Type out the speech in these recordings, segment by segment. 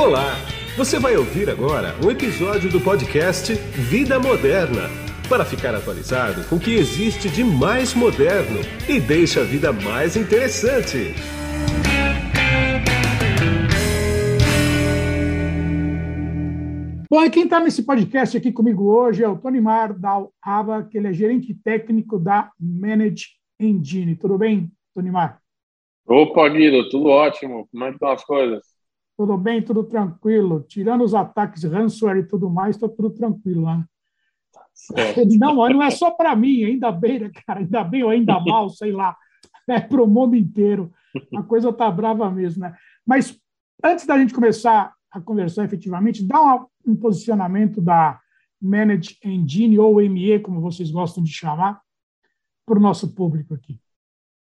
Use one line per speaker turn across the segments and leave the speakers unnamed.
Olá! Você vai ouvir agora um episódio do podcast Vida Moderna para ficar atualizado com o que existe de mais moderno e deixa a vida mais interessante.
Bom, e quem está nesse podcast aqui comigo hoje é o Tony Mar Ava, que ele é gerente técnico da Manage Engine. Tudo bem, Tony Mar?
Opa, Guido, tudo ótimo. Como é que estão as coisas?
Tudo bem, tudo tranquilo. Tirando os ataques ransomware e tudo mais, está tudo tranquilo lá. Certo. Não, não é só para mim, ainda bem, né, cara? Ainda bem ou ainda mal, sei lá. É para o mundo inteiro. A coisa está brava mesmo, né? Mas antes da gente começar a conversar efetivamente, dá uma, um posicionamento da Manage Engine, ou ME, como vocês gostam de chamar, para o nosso público aqui.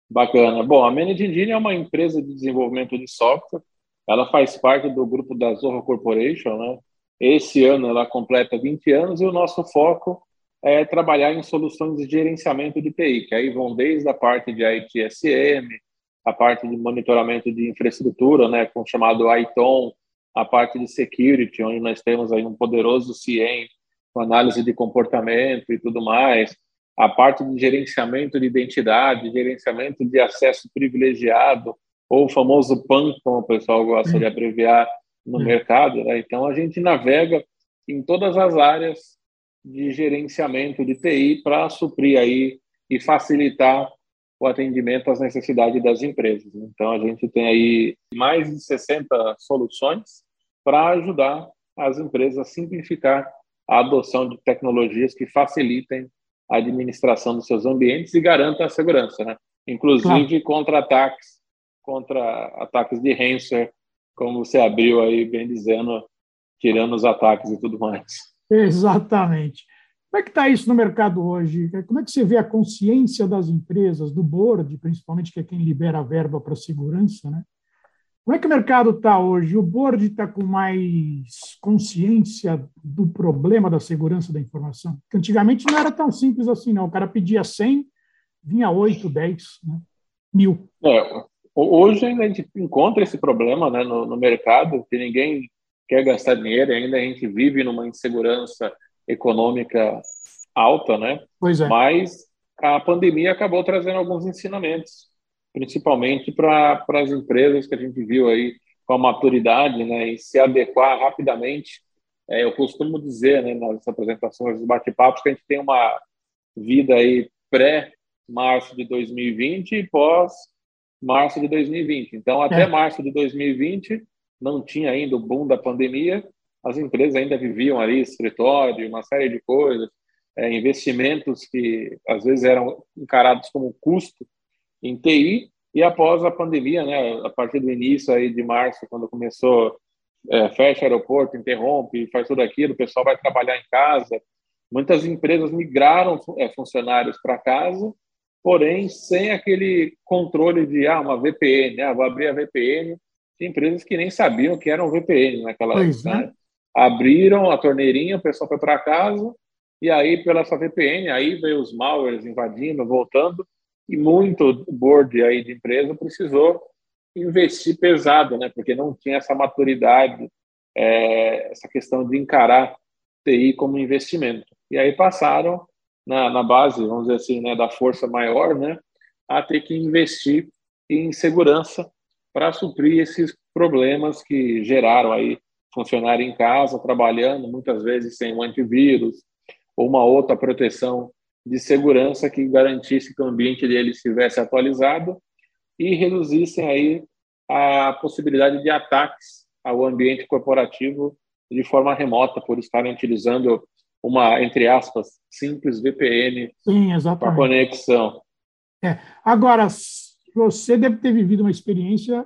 Bacana. Bom, a Manage Engine é uma empresa de desenvolvimento de software. Ela faz parte do grupo da Zorro Corporation, né? Esse ano ela completa 20 anos e o nosso foco é trabalhar em soluções de gerenciamento de TI, que aí vão desde a parte de ITSM, a parte de monitoramento de infraestrutura, né, com o chamado ITOM, a parte de security, onde nós temos aí um poderoso CIEM com análise de comportamento e tudo mais, a parte de gerenciamento de identidade, gerenciamento de acesso privilegiado, ou o famoso PAN, como o pessoal gosta de abreviar no mercado. Né? Então, a gente navega em todas as áreas de gerenciamento de TI para suprir aí e facilitar o atendimento às necessidades das empresas. Então, a gente tem aí mais de 60 soluções para ajudar as empresas a simplificar a adoção de tecnologias que facilitem a administração dos seus ambientes e garantam a segurança, né? Inclusive claro. contra ataques, contra ataques de ransomware, como você abriu aí bem dizendo, tirando os ataques e tudo mais.
Exatamente. Como é que está isso no mercado hoje? Como é que você vê a consciência das empresas, do board, principalmente, que é quem libera a verba para segurança, né? Como é que o mercado está hoje? O board está com mais consciência do problema da segurança da informação? Porque antigamente não era tão simples assim, não. O cara pedia 100, vinha 8, 10, né? mil.
É, hoje ainda a gente encontra esse problema né, no, no mercado, que ninguém quer gastar dinheiro, e ainda a gente vive numa insegurança econômica alta, né?
Pois é.
Mas a pandemia acabou trazendo alguns ensinamentos principalmente para as empresas que a gente viu aí com a maturidade, né, e se adequar rapidamente. É, eu costumo dizer, né, nas apresentações, dos bate-papos, que a gente tem uma vida aí pré-março de 2020 e pós-março de 2020. Então, até é. março de 2020, não tinha ainda o boom da pandemia, as empresas ainda viviam ali escritório, uma série de coisas, é, investimentos que às vezes eram encarados como custo em TI e após a pandemia, né, a partir do início aí de março, quando começou é, fecha aeroporto, interrompe, faz tudo aquilo, o pessoal vai trabalhar em casa. Muitas empresas migraram é, funcionários para casa, porém sem aquele controle de ah, uma VPN, ah, vou abrir a VPN. Tem empresas que nem sabiam que era um VPN naquela época. Né? Abriram a torneirinha, o pessoal foi para casa e aí pela sua VPN, aí veio os malwares invadindo, voltando e muito board aí de empresa precisou investir pesado, né? Porque não tinha essa maturidade, é, essa questão de encarar TI como investimento. E aí passaram na, na base, vamos dizer assim, né, da força maior, né, a ter que investir em segurança para suprir esses problemas que geraram aí funcionário em casa, trabalhando, muitas vezes sem um antivírus ou uma outra proteção de segurança que garantisse que o ambiente dele estivesse atualizado e reduzissem aí a possibilidade de ataques ao ambiente corporativo de forma remota por estarem utilizando uma entre aspas simples VPN para conexão.
É. Agora você deve ter vivido uma experiência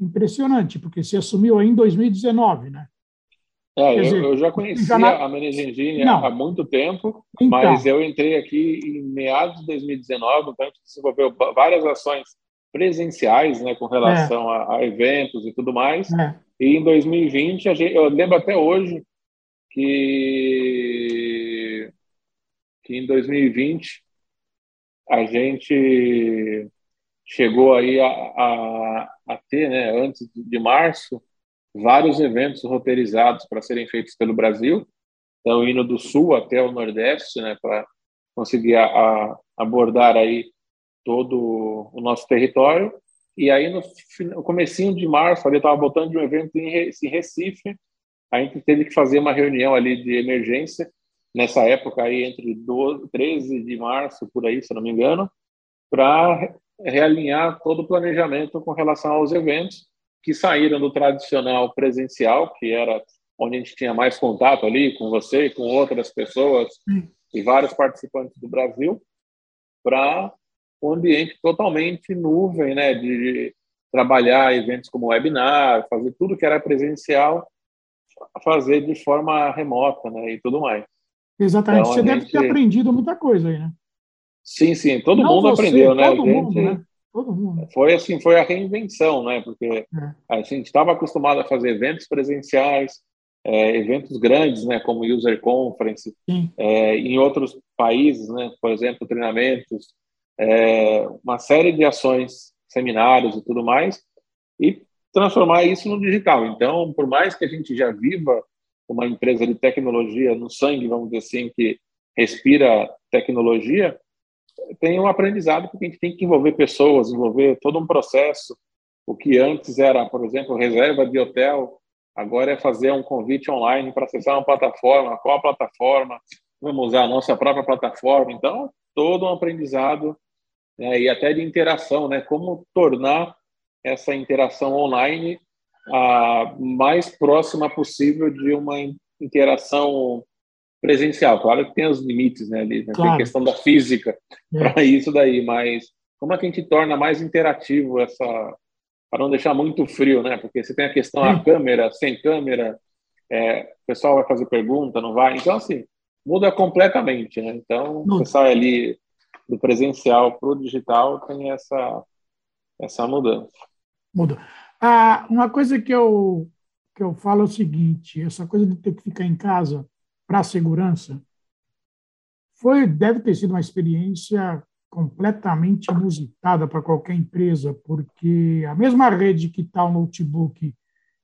impressionante porque você assumiu aí em 2019, né?
É, eu, dizer, eu, já conhecia já na... a Manage há muito tempo, então. mas eu entrei aqui em meados de 2019, então a gente desenvolveu várias ações presenciais, né, com relação é. a, a, eventos e tudo mais. É. E em 2020, gente, eu lembro até hoje que, que em 2020 a gente chegou aí a, a, a ter, né, antes de março, vários eventos roteirizados para serem feitos pelo Brasil, então indo do sul até o nordeste, né, para conseguir a, a abordar aí todo o nosso território. E aí no, comecinho de março, ali estava voltando de um evento em Recife, a gente teve que fazer uma reunião ali de emergência nessa época aí entre 12, 13 de março por aí, se não me engano, para realinhar todo o planejamento com relação aos eventos que saíram do tradicional presencial, que era onde a gente tinha mais contato ali com você, com outras pessoas hum. e vários participantes do Brasil, para um ambiente totalmente nuvem, né, de trabalhar eventos como webinar, fazer tudo que era presencial, fazer de forma remota, né, e tudo mais.
Exatamente. Então, você deve gente... ter aprendido muita coisa aí, né?
Sim, sim. Todo Não mundo você, aprendeu, né? Todo gente... mundo, né? Todo mundo. Foi assim, foi a reinvenção, né? Porque é. a gente estava acostumado a fazer eventos presenciais, é, eventos grandes, né? Como user conference, é, em outros países, né? Por exemplo, treinamentos, é, uma série de ações, seminários e tudo mais, e transformar isso no digital. Então, por mais que a gente já viva uma empresa de tecnologia no sangue, vamos dizer assim, que respira tecnologia, tem um aprendizado porque a gente tem que envolver pessoas, envolver todo um processo. O que antes era, por exemplo, reserva de hotel, agora é fazer um convite online para acessar uma plataforma. Qual a plataforma? Vamos usar a nossa própria plataforma. Então, todo um aprendizado né, e até de interação, né? Como tornar essa interação online a mais próxima possível de uma interação presencial. Claro que tem os limites, né? Ali, né? Claro. Tem questão da física é. para isso daí, mas como é que a gente torna mais interativo essa para não deixar muito frio, né? Porque você tem a questão da câmera, sem câmera, é, o pessoal vai fazer pergunta, não vai. Então assim muda completamente, né? Então você sai ali do presencial para o digital tem essa essa mudança.
Muda. Ah, uma coisa que eu, que eu falo é o seguinte: essa coisa de ter que ficar em casa para a segurança foi, deve ter sido uma experiência completamente inusitada para qualquer empresa, porque a mesma rede que está o notebook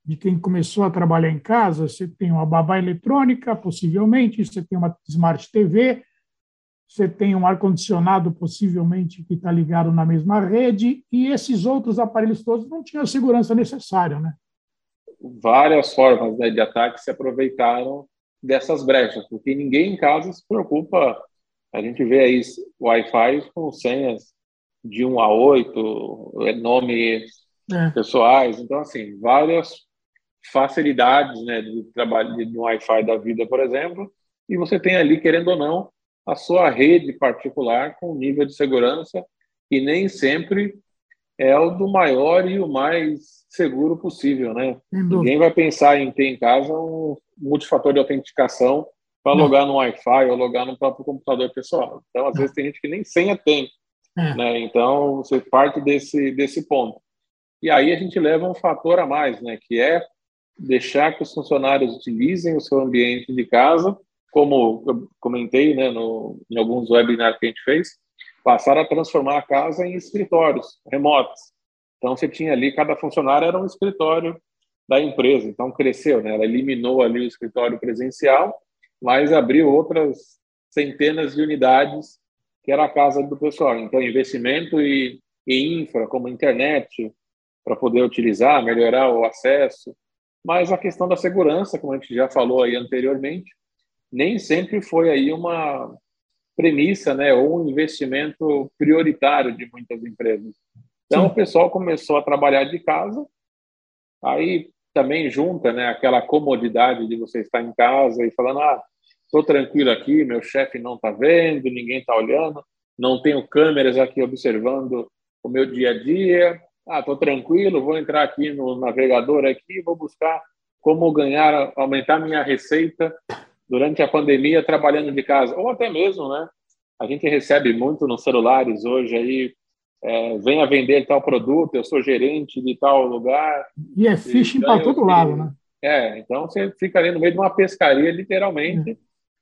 de quem começou a trabalhar em casa, você tem uma babá eletrônica, possivelmente, você tem uma Smart TV, você tem um ar-condicionado, possivelmente, que está ligado na mesma rede, e esses outros aparelhos todos não tinham a segurança necessária, né?
Várias formas né, de ataque se aproveitaram dessas brechas, porque ninguém em casa se preocupa. A gente vê aí Wi-Fi com senhas de 1 a 8, é, nomes é. pessoais, então, assim, várias facilidades né, de trabalho de Wi-Fi da vida, por exemplo, e você tem ali, querendo ou não, a sua rede particular com nível de segurança e nem sempre é o do maior e o mais seguro possível, né? Ninguém vai pensar em ter em casa um multifator de autenticação para logar no Wi-Fi ou logar no próprio computador pessoal. Então, às vezes tem gente que nem senha tem, é. né? Então, você parte desse desse ponto. E aí a gente leva um fator a mais, né? Que é deixar que os funcionários utilizem o seu ambiente de casa como eu comentei né, no, em alguns webinars que a gente fez, passaram a transformar a casa em escritórios remotos. Então, você tinha ali, cada funcionário era um escritório da empresa. Então, cresceu, né? Ela eliminou ali o escritório presencial, mas abriu outras centenas de unidades que era a casa do pessoal. Então, investimento e, e infra, como internet, para poder utilizar, melhorar o acesso. Mas a questão da segurança, como a gente já falou aí anteriormente, nem sempre foi aí uma premissa, né, ou um investimento prioritário de muitas empresas. Então, Sim. o pessoal começou a trabalhar de casa, aí também junta, né, aquela comodidade de você estar em casa e falando, ah, estou tranquilo aqui, meu chefe não está vendo, ninguém está olhando, não tenho câmeras aqui observando o meu dia a dia, ah, estou tranquilo, vou entrar aqui no navegador aqui, vou buscar como ganhar, aumentar minha receita durante a pandemia trabalhando de casa, ou até mesmo, né? A gente recebe muito nos celulares hoje aí, é, venha vender tal produto, eu sou gerente de tal lugar.
E é phishing para todo lado, né?
É, então você fica ali no meio de uma pescaria, literalmente, é.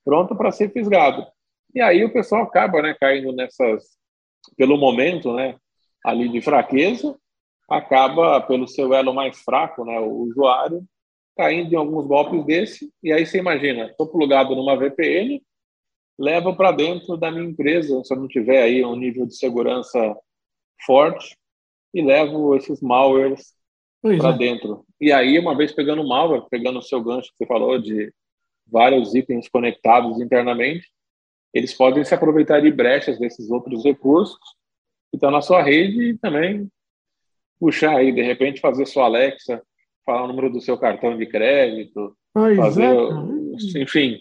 pronto para ser fisgado. E aí o pessoal acaba, né, caindo nessas, pelo momento, né, ali de fraqueza, acaba pelo seu elo mais fraco, né, o usuário, caindo em alguns golpes desse, e aí você imagina, estou plugado numa VPN, levo para dentro da minha empresa, se eu não tiver aí um nível de segurança forte, e levo esses malwares para é. dentro. E aí, uma vez pegando o malware, pegando o seu gancho que você falou de vários itens conectados internamente, eles podem se aproveitar de brechas desses outros recursos que estão na sua rede e também puxar aí, de repente, fazer sua Alexa falar o número do seu cartão de crédito, pois fazer, é. enfim.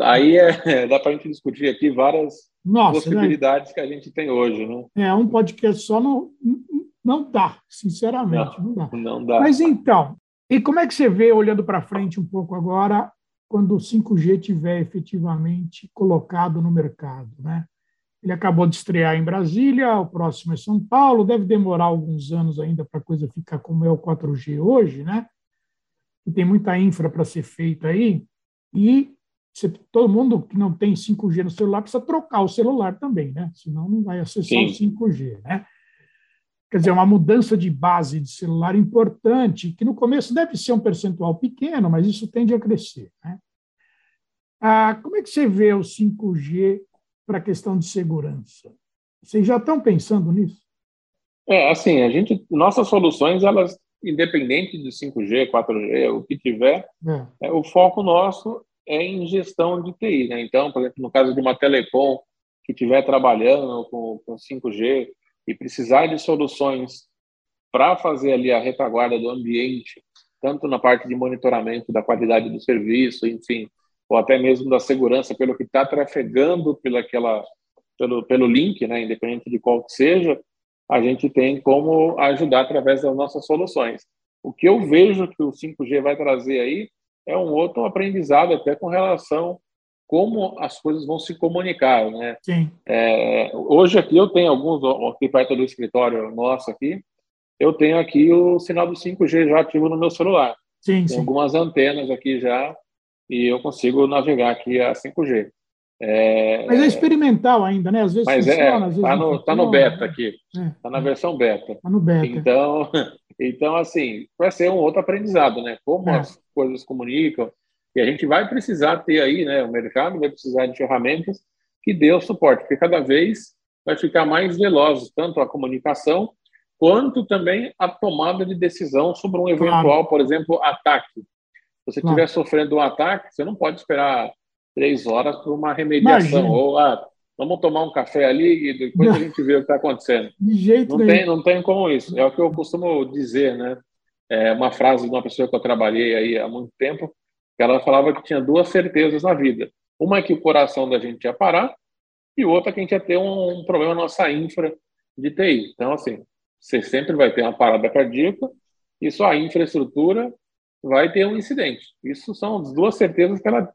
Aí é, dá para a gente discutir aqui várias Nossa, possibilidades né? que a gente tem hoje, né?
É, um podcast só não, não dá, sinceramente, não, não dá.
Não dá.
Mas então, e como é que você vê, olhando para frente um pouco agora, quando o 5G tiver efetivamente colocado no mercado, né? Ele acabou de estrear em Brasília, o próximo é São Paulo, deve demorar alguns anos ainda para a coisa ficar como é o 4G hoje, né? E tem muita infra para ser feita aí. E você, todo mundo que não tem 5G no celular precisa trocar o celular também, né? Senão não vai acessar Sim. o 5G, né? Quer dizer, uma mudança de base de celular importante, que no começo deve ser um percentual pequeno, mas isso tende a crescer. Né? Ah, como é que você vê o 5G para a questão de segurança? Vocês já estão pensando nisso?
É, assim, a gente, nossas soluções, elas, independente de 5G, 4G, o que tiver, é. É, o foco nosso é em gestão de TI. Né? Então, por exemplo, no caso de uma telecom que estiver trabalhando com, com 5G e precisar de soluções para fazer ali a retaguarda do ambiente, tanto na parte de monitoramento da qualidade do serviço, enfim, ou até mesmo da segurança pelo que está trafegando pela aquela, pelo, pelo link, né, independente de qual que seja, a gente tem como ajudar através das nossas soluções. O que eu vejo que o 5G vai trazer aí é um outro aprendizado até com relação como as coisas vão se comunicar, né?
Sim.
É, hoje aqui eu tenho alguns aqui perto do escritório nosso aqui, eu tenho aqui o sinal do 5G já ativo no meu celular.
Sim,
tem
sim.
algumas antenas aqui já e eu consigo navegar aqui a 5G.
É... Mas é experimental ainda, né? Às vezes
Mas funciona, é, às vezes tá no, tá no beta aqui, é. tá na versão beta.
Tá no beta.
Então, então assim, vai ser um outro aprendizado, né? Como é. as coisas comunicam. E a gente vai precisar ter aí, né? O mercado vai precisar de ferramentas que dê o suporte, porque cada vez vai ficar mais veloz tanto a comunicação quanto também a tomada de decisão sobre um eventual, claro. por exemplo, ataque você estiver claro. sofrendo um ataque, você não pode esperar três horas por uma remediação. Imagina. Ou, ah, vamos tomar um café ali e depois não. a gente vê o que está acontecendo.
De jeito
não
nenhum.
tem, não tem como isso. É o que eu costumo dizer, né? É uma frase de uma pessoa que eu trabalhei aí há muito tempo, que ela falava que tinha duas certezas na vida. Uma é que o coração da gente ia parar e outra é que a gente ia ter um, um problema na nossa infra de TI. Então, assim, você sempre vai ter uma parada cardíaca e sua infraestrutura vai ter um incidente. Isso são as duas certezas que ela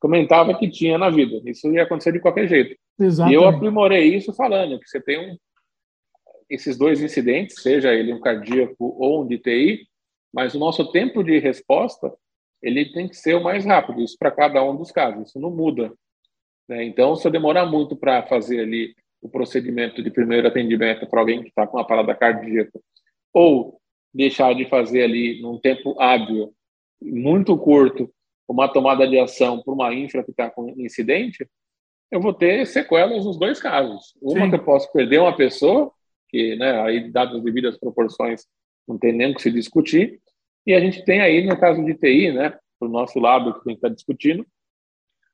comentava que tinha na vida. Isso ia acontecer de qualquer jeito.
Exatamente.
E eu aprimorei isso falando que você tem um, esses dois incidentes, seja ele um cardíaco ou um de TI, mas o nosso tempo de resposta ele tem que ser o mais rápido. Isso para cada um dos casos. Isso não muda. Né? Então, se eu demorar muito para fazer ali o procedimento de primeiro atendimento para alguém que está com uma parada cardíaca ou deixar de fazer ali num tempo hábil, muito curto, uma tomada de ação para uma infra que está com incidente, eu vou ter sequelas nos dois casos. Uma Sim. que eu posso perder uma pessoa, que, né, aí, dadas as devidas proporções, não tem nem o que se discutir, e a gente tem aí, no caso de TI, né, para o nosso lado que a gente está discutindo,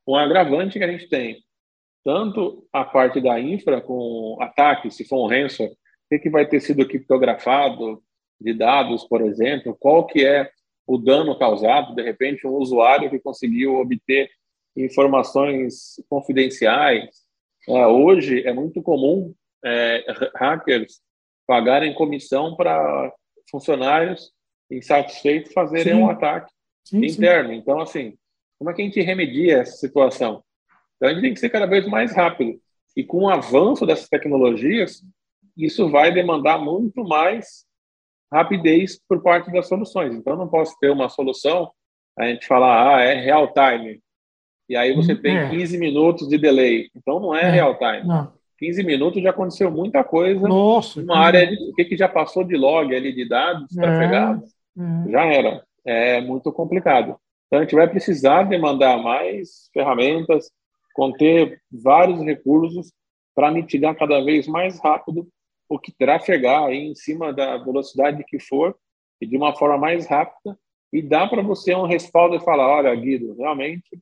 um agravante que a gente tem tanto a parte da infra com ataque, se for um ransom, o que, que vai ter sido criptografado, de dados, por exemplo, qual que é o dano causado, de repente um usuário que conseguiu obter informações confidenciais. É, hoje é muito comum é, hackers pagarem comissão para funcionários insatisfeitos fazerem sim. um ataque sim, interno. Sim. Então, assim, como é que a gente remedia essa situação? Então, a gente tem que ser cada vez mais rápido. E com o avanço dessas tecnologias, isso vai demandar muito mais rapidez por parte das soluções. Então, não posso ter uma solução, a gente falar, ah, é real time, e aí você tem é. 15 minutos de delay. Então, não é, é. real time. Não. 15 minutos já aconteceu muita coisa.
Nossa,
uma área de o que, que já passou de log ali de dados é. trafegados. É. Já era. é muito complicado. Então, a gente vai precisar demandar mais ferramentas, conter vários recursos para mitigar cada vez mais rápido o que trafegar aí em cima da velocidade que for e de uma forma mais rápida e dá para você um respaldo e falar, olha, Guido, realmente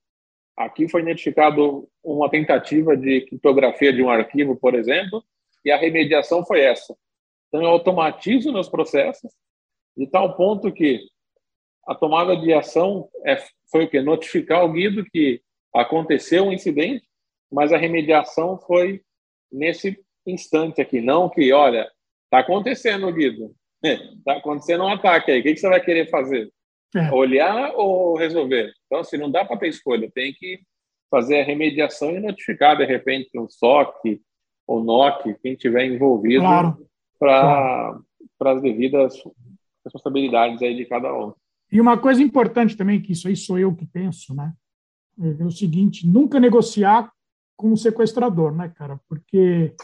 aqui foi identificado uma tentativa de criptografia de um arquivo, por exemplo, e a remediação foi essa. Então eu automatizo meus processos de tal ponto que a tomada de ação é, foi o que notificar o Guido que aconteceu um incidente, mas a remediação foi nesse instante aqui, não que, olha, está acontecendo, Guido, está acontecendo um ataque aí, o que, que você vai querer fazer? É. Olhar ou resolver? Então, assim, não dá para ter escolha, tem que fazer a remediação e notificar, de repente, um SOC ou NOC, quem tiver envolvido, claro. para claro. as devidas responsabilidades aí de cada um.
E uma coisa importante também, que isso aí sou eu que penso, né? É o seguinte, nunca negociar com o sequestrador, né, cara? Porque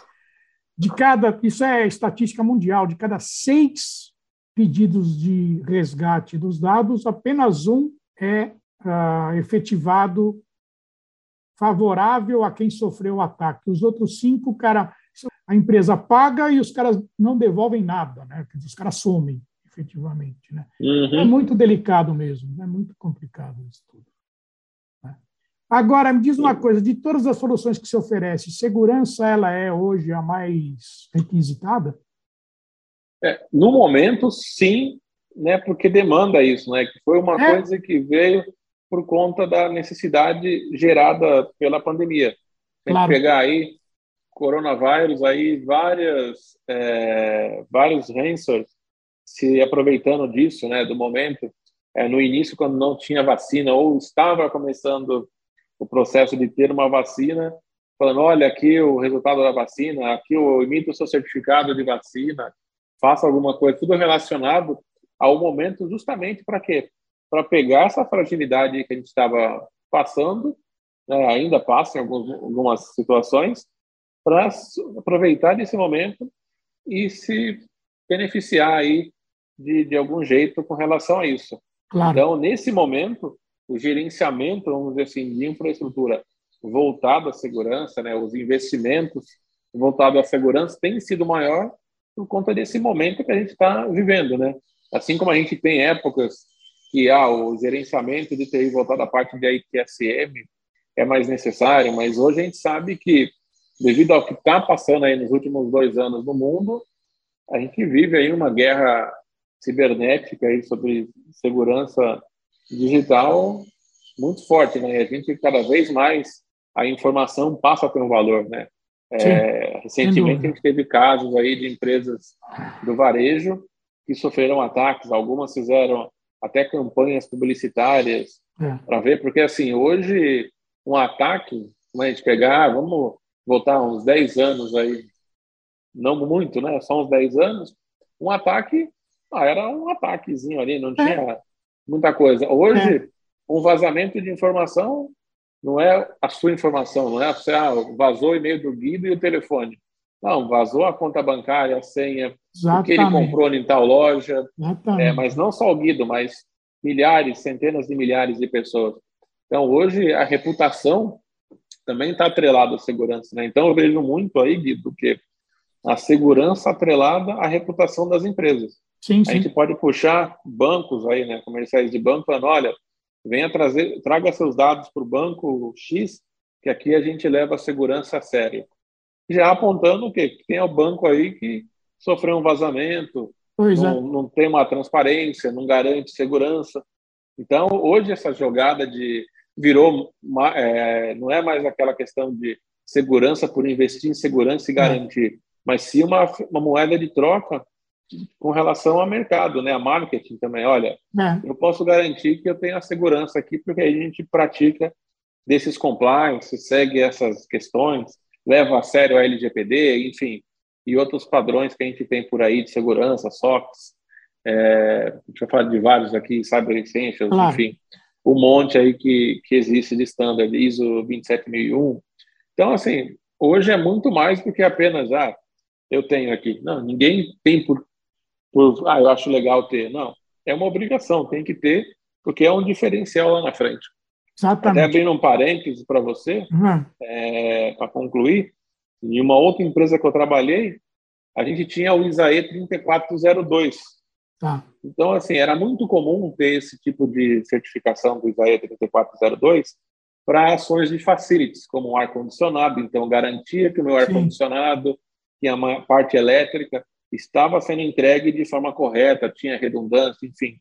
de cada, isso é estatística mundial, de cada seis pedidos de resgate dos dados, apenas um é uh, efetivado favorável a quem sofreu o ataque. Os outros cinco, cara, a empresa paga e os caras não devolvem nada, né? Os caras somem, efetivamente, né? Uhum. É muito delicado mesmo, é muito complicado isso tudo. Agora, me diz uma coisa, de todas as soluções que se oferece, segurança ela é hoje a mais requisitada?
É, no momento, sim, né, porque demanda isso, né, que foi uma é. coisa que veio por conta da necessidade gerada pela pandemia. Tem claro. que pegar aí coronavírus, aí várias, é, vários ransomware se aproveitando disso, né, do momento. É, no início, quando não tinha vacina ou estava começando o processo de ter uma vacina, falando, olha, aqui o resultado da vacina, aqui eu emito o seu certificado de vacina, faça alguma coisa, tudo relacionado ao momento justamente para quê? Para pegar essa fragilidade que a gente estava passando, né, ainda passa em alguns, algumas situações, para aproveitar desse momento e se beneficiar aí de, de algum jeito com relação a isso. Claro. Então, nesse momento, o gerenciamento, vamos dizer assim, de infraestrutura voltado à segurança, né, os investimentos voltados à segurança tem sido maior por conta desse momento que a gente está vivendo, né? Assim como a gente tem épocas que ah, o gerenciamento de TI voltado à parte de ITSM é mais necessário, mas hoje a gente sabe que devido ao que está passando aí nos últimos dois anos no mundo, a gente vive aí uma guerra cibernética aí sobre segurança digital muito forte, né? A gente cada vez mais a informação passa a ter um valor, né? É, recentemente a gente teve casos aí de empresas do varejo que sofreram ataques, algumas fizeram até campanhas publicitárias é. para ver, porque assim, hoje um ataque, como a gente pegar, vamos voltar uns 10 anos aí, não muito, né? Só uns 10 anos, um ataque ah, era um ataquezinho ali, não é. tinha muita coisa. Hoje, é. um vazamento de informação não é a sua informação, não é você ah, vazou o e-mail do Guido e o telefone. Não, vazou a conta bancária, a senha, Exatamente. o que ele comprou em tal loja. É, mas não só o Guido, mas milhares, centenas de milhares de pessoas. Então, hoje, a reputação também está atrelada à segurança. Né? Então, eu vejo muito aí, Guido, que a segurança atrelada à reputação das empresas. Sim, sim. A gente pode puxar bancos aí, né, comerciais de banco, falando, olha, venha trazer, traga seus dados para o banco X, que aqui a gente leva a segurança a sério. Já apontando o quê? Que tem o banco aí que sofreu um vazamento, pois não, é. não tem uma transparência, não garante segurança. Então, hoje essa jogada de virou, é, não é mais aquela questão de segurança por investir em segurança e é. garantir, mas sim uma, uma moeda de troca com relação ao mercado, né, a marketing também. Olha, é. eu posso garantir que eu tenho a segurança aqui, porque a gente pratica desses compliance, segue essas questões, leva a sério a LGPD, enfim, e outros padrões que a gente tem por aí de segurança, SOX, é, deixa eu falar de vários aqui, Cyber Essentials, claro. enfim, um monte aí que, que existe de standard, ISO 27001. Então, assim, hoje é muito mais do que apenas, ah, eu tenho aqui. Não, ninguém tem por por, ah, eu acho legal ter. Não, é uma obrigação, tem que ter, porque é um diferencial lá na frente.
Exatamente.
Até abrindo um parênteses para você, uhum. é, para concluir, em uma outra empresa que eu trabalhei, a gente tinha o ISAE 3402. Tá. Então, assim, era muito comum ter esse tipo de certificação do ISAE 3402 para ações de facilities, como ar-condicionado. Então, garantia que o meu ar-condicionado, que a parte elétrica, estava sendo entregue de forma correta, tinha redundância, enfim.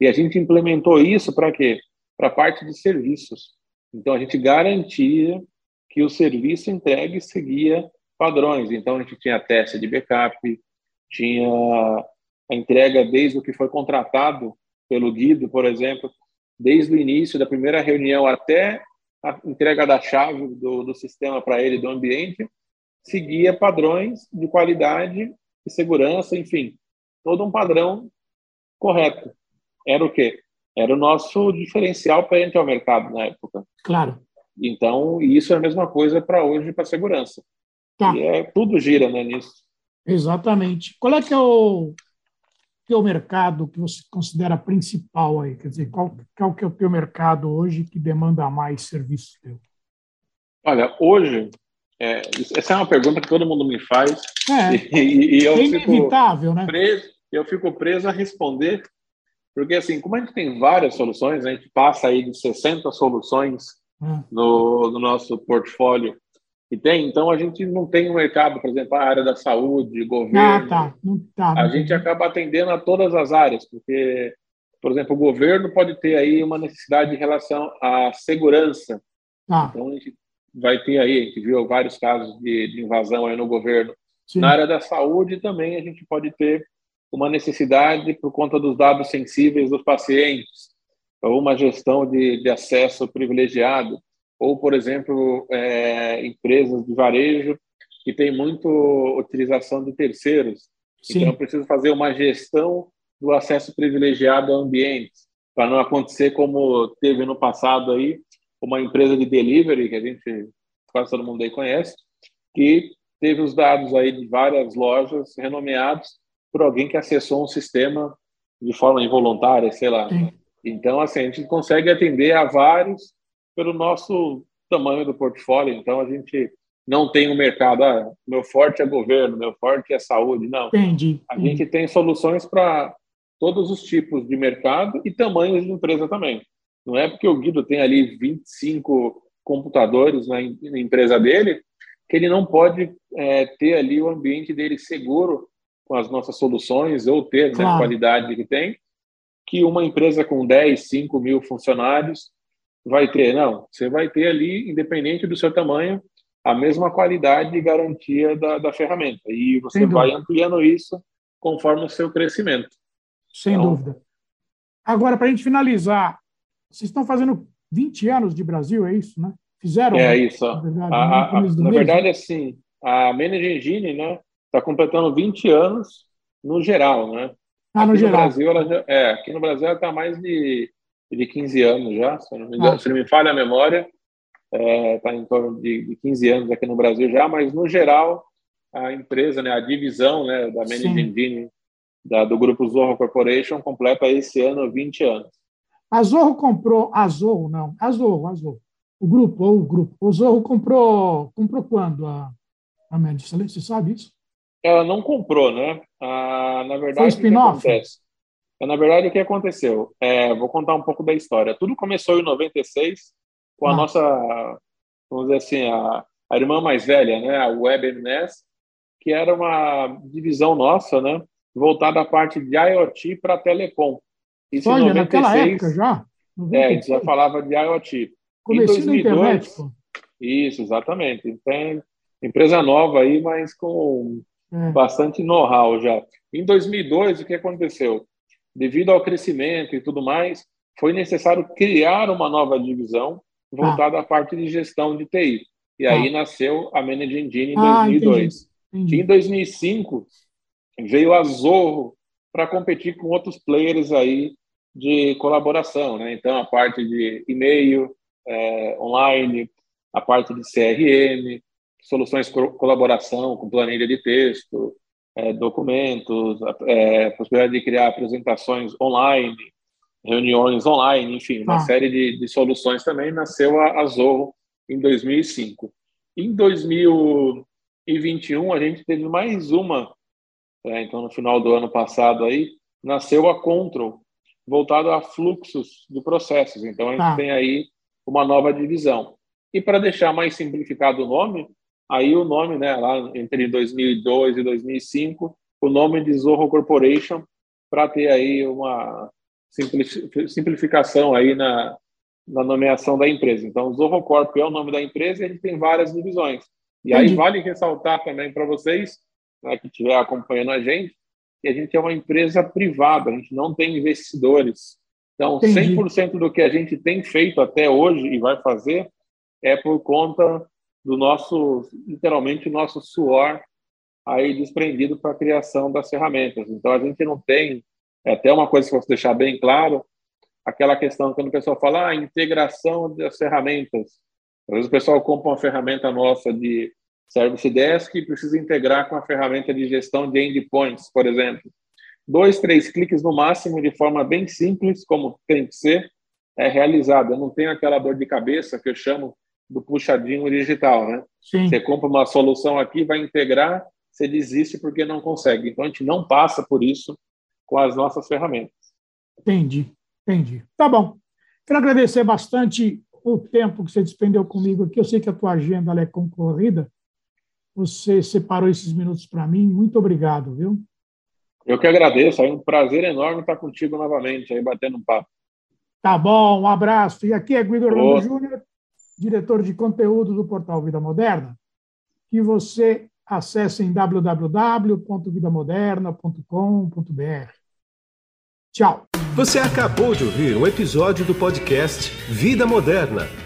E a gente implementou isso para quê? Para a parte de serviços. Então, a gente garantia que o serviço entregue seguia padrões. Então, a gente tinha teste de backup, tinha a entrega desde o que foi contratado pelo Guido, por exemplo, desde o início da primeira reunião até a entrega da chave do, do sistema para ele, do ambiente, seguia padrões de qualidade e segurança, enfim, todo um padrão correto. Era o quê? Era o nosso diferencial perante ao mercado na época.
Claro.
Então, isso é a mesma coisa para hoje para segurança. Tá. E é, tudo gira né, nisso.
Exatamente. Qual é que é o, que é mercado que você considera principal aí? Quer dizer, qual, qual que é o teu mercado hoje que demanda mais serviço teu?
Olha, hoje, é, essa é uma pergunta que todo mundo me faz.
É, e, e eu é inevitável,
né? Preso, eu fico preso a responder, porque assim, como a gente tem várias soluções, a gente passa aí de 60 soluções é. no, no nosso portfólio que tem, então a gente não tem um mercado, por exemplo, a área da saúde, governo. Ah, tá. Não, tá, não a gente acaba atendendo a todas as áreas, porque, por exemplo, o governo pode ter aí uma necessidade em relação à segurança. Ah. Então a gente vai ter aí, a gente viu vários casos de, de invasão aí no governo. Sim. Na área da saúde também a gente pode ter uma necessidade por conta dos dados sensíveis dos pacientes, ou uma gestão de, de acesso privilegiado ou, por exemplo, é, empresas de varejo que tem muito utilização de terceiros. Sim. Então, eu preciso fazer uma gestão do acesso privilegiado a ambientes, para não acontecer como teve no passado aí, uma empresa de delivery, que a gente, quase todo mundo aí conhece, que teve os dados aí de várias lojas renomeados por alguém que acessou um sistema de forma involuntária, sei lá. Então, assim, a gente consegue atender a vários pelo nosso tamanho do portfólio. Então, a gente não tem um mercado, ah, meu forte é governo, meu forte é saúde. Não.
Entendi.
A gente tem soluções para todos os tipos de mercado e tamanhos de empresa também. Não é porque o Guido tem ali 25 computadores na, empresa dele que ele não pode é, ter ali o ambiente dele seguro com as nossas soluções ou ter né, claro. né, a qualidade que tem, que uma empresa com 10, 5 mil funcionários vai ter. Não, você vai ter ali, independente do seu tamanho, a mesma qualidade e garantia da, da ferramenta. E você vai ampliando isso conforme o seu crescimento.
Sem então, dúvida. Agora, para a gente finalizar, vocês estão fazendo 20 anos de Brasil, é isso, né?
Fizeram? É isso. Na verdade, a, a, na verdade assim, a Manage Engine né, está completando 20 anos no geral, né?
Ah, no
aqui
geral.
No Brasil, ela já, é, aqui no Brasil ela está mais de de 15 anos já, se não me, engano, ah. se não me falha a memória, está é, tá em torno de, de 15 anos aqui no Brasil já, mas no geral a empresa, né, a divisão né, da Managing Engine da, do grupo Zorro Corporation completa esse ano 20 anos.
A Zorro comprou, a Zorro não, a Zorro, a Zorro, o grupo, ou o grupo, o Zorro comprou, comprou quando a, a Managing, você sabe isso?
Ela não comprou, né? Ah, na verdade, Foi spin-off? É, na verdade, o que aconteceu? É, vou contar um pouco da história. Tudo começou em 96 com a ah. nossa, vamos dizer assim, a, a irmã mais velha, né, a WebMS, que era uma divisão nossa, né, voltada à parte de IoT para telecom.
Isso Olha, em 96, naquela época já?
96. É, a gente já falava de IoT.
Comecei 2002, internet, pô.
Isso, exatamente. Então, empresa nova aí, mas com é. bastante know-how já. Em 2002, o que aconteceu? devido ao crescimento e tudo mais, foi necessário criar uma nova divisão voltada ah. à parte de gestão de TI. E aí ah. nasceu a Manage Engine em ah, 2002. Entendi. Entendi. Em 2005 veio a Zorro para competir com outros players aí de colaboração, né? Então a parte de e-mail é, online, a parte de CRM, soluções de colaboração com planilha de texto, é, documentos, é, possibilidade de criar apresentações online, reuniões online, enfim, uma ah. série de, de, soluções também nasceu a, a Zorro em 2005. Em 2021 a gente teve mais uma, é, então no final do ano passado aí nasceu a Control, voltado a fluxos de processos. Então a gente ah. tem aí uma nova divisão. E para deixar mais simplificado o nome, aí o nome, né, lá entre 2002 e 2005, o nome de Zorro Corporation, para ter aí uma simplificação aí na, na nomeação da empresa. Então, Zorro Corp é o nome da empresa e a gente tem várias divisões. E aí vale ressaltar também para vocês, né, que estiver acompanhando a gente, que a gente é uma empresa privada, a gente não tem investidores. Então, Entendi. 100% do que a gente tem feito até hoje e vai fazer é por conta do nosso, literalmente, nosso suor aí desprendido para a criação das ferramentas. Então, a gente não tem, é até uma coisa que eu vou deixar bem claro, aquela questão quando o pessoal fala, ah, integração das ferramentas. Às vezes o pessoal compra uma ferramenta nossa de Service Desk precisa integrar com a ferramenta de gestão de endpoints, por exemplo. Dois, três cliques no máximo, de forma bem simples, como tem que ser, é realizado. Eu não tenho aquela dor de cabeça que eu chamo do puxadinho digital, né? Sim. Você compra uma solução aqui, vai integrar, você desiste porque não consegue. Então a gente não passa por isso com as nossas ferramentas.
Entendi, entendi. Tá bom. Quero agradecer bastante o tempo que você despendeu comigo aqui. Eu sei que a tua agenda é concorrida. Você separou esses minutos para mim. Muito obrigado, viu?
Eu que agradeço. É um prazer enorme estar contigo novamente, aí batendo um papo.
Tá bom, um abraço. E aqui é Guido Orlando Júnior diretor de conteúdo do portal Vida Moderna, que você acesse em www.vidamoderna.com.br. Tchau.
Você acabou de ouvir um episódio do podcast Vida Moderna.